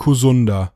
kusunda.